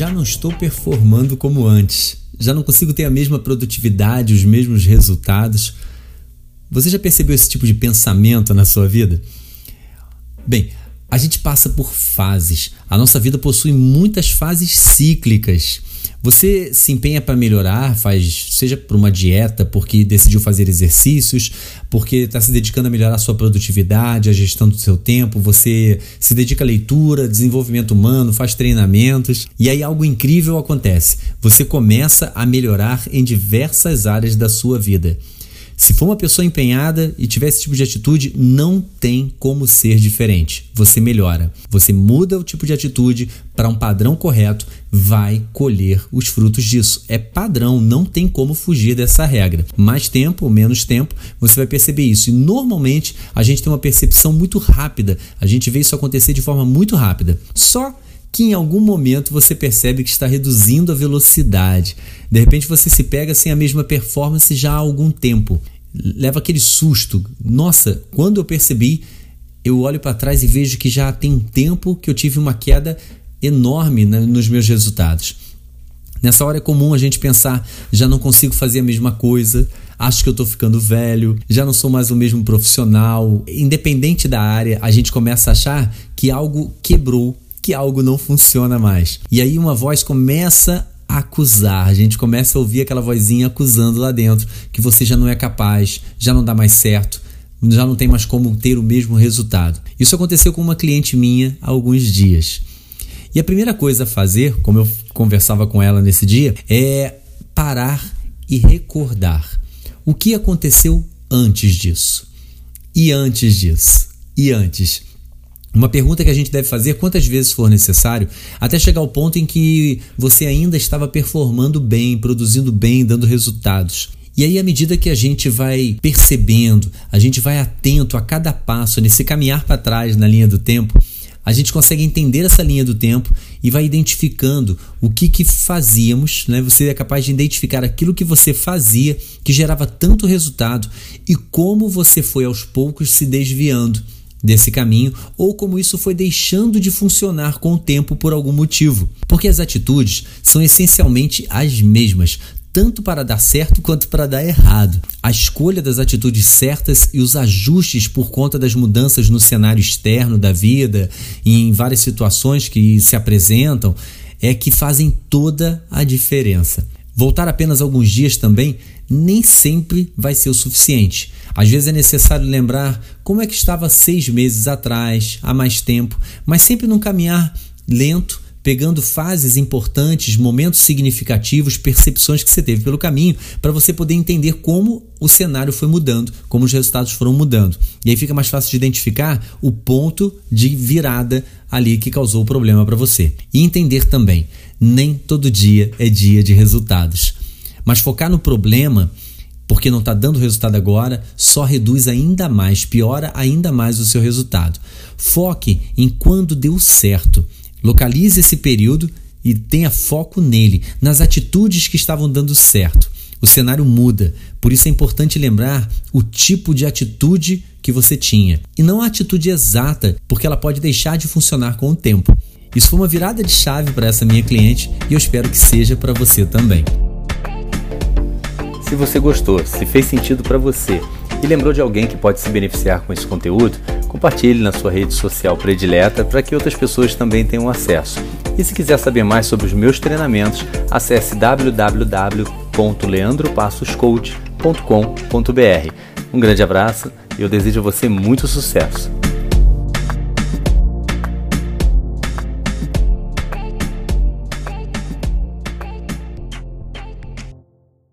Já não estou performando como antes, já não consigo ter a mesma produtividade, os mesmos resultados. Você já percebeu esse tipo de pensamento na sua vida? Bem, a gente passa por fases. A nossa vida possui muitas fases cíclicas. Você se empenha para melhorar, faz seja por uma dieta, porque decidiu fazer exercícios, porque está se dedicando a melhorar a sua produtividade, a gestão do seu tempo, você se dedica à leitura, desenvolvimento humano, faz treinamentos, e aí algo incrível acontece. Você começa a melhorar em diversas áreas da sua vida. Se for uma pessoa empenhada e tiver esse tipo de atitude, não tem como ser diferente. Você melhora. Você muda o tipo de atitude para um padrão correto, vai colher os frutos disso. É padrão, não tem como fugir dessa regra. Mais tempo ou menos tempo, você vai perceber isso. E normalmente a gente tem uma percepção muito rápida. A gente vê isso acontecer de forma muito rápida. Só que em algum momento você percebe que está reduzindo a velocidade. De repente você se pega sem a mesma performance já há algum tempo. Leva aquele susto. Nossa, quando eu percebi, eu olho para trás e vejo que já tem tempo que eu tive uma queda enorme nos meus resultados. Nessa hora é comum a gente pensar: já não consigo fazer a mesma coisa, acho que eu estou ficando velho, já não sou mais o mesmo profissional. Independente da área, a gente começa a achar que algo quebrou que algo não funciona mais. E aí uma voz começa a acusar, a gente começa a ouvir aquela vozinha acusando lá dentro que você já não é capaz, já não dá mais certo, já não tem mais como ter o mesmo resultado. Isso aconteceu com uma cliente minha há alguns dias. E a primeira coisa a fazer, como eu conversava com ela nesse dia, é parar e recordar o que aconteceu antes disso. E antes disso. E antes. Uma pergunta que a gente deve fazer quantas vezes for necessário, até chegar ao ponto em que você ainda estava performando bem, produzindo bem, dando resultados. E aí, à medida que a gente vai percebendo, a gente vai atento a cada passo, nesse caminhar para trás na linha do tempo, a gente consegue entender essa linha do tempo e vai identificando o que, que fazíamos, né? Você é capaz de identificar aquilo que você fazia que gerava tanto resultado e como você foi aos poucos se desviando desse caminho ou como isso foi deixando de funcionar com o tempo por algum motivo. Porque as atitudes são essencialmente as mesmas, tanto para dar certo quanto para dar errado. A escolha das atitudes certas e os ajustes por conta das mudanças no cenário externo da vida e em várias situações que se apresentam é que fazem toda a diferença. Voltar apenas alguns dias também nem sempre vai ser o suficiente. Às vezes é necessário lembrar como é que estava seis meses atrás, há mais tempo, mas sempre num caminhar lento, pegando fases importantes, momentos significativos, percepções que você teve pelo caminho, para você poder entender como o cenário foi mudando, como os resultados foram mudando. E aí fica mais fácil de identificar o ponto de virada ali que causou o problema para você. E entender também, nem todo dia é dia de resultados. Mas focar no problema porque não está dando resultado agora, só reduz ainda mais, piora ainda mais o seu resultado. Foque em quando deu certo. Localize esse período e tenha foco nele, nas atitudes que estavam dando certo. O cenário muda, por isso é importante lembrar o tipo de atitude que você tinha. E não a atitude exata, porque ela pode deixar de funcionar com o tempo. Isso foi uma virada de chave para essa minha cliente e eu espero que seja para você também. Se você gostou, se fez sentido para você e lembrou de alguém que pode se beneficiar com esse conteúdo, compartilhe na sua rede social predileta para que outras pessoas também tenham acesso. E se quiser saber mais sobre os meus treinamentos, acesse www www.leandropassoscoach.com.br. Um grande abraço e eu desejo a você muito sucesso.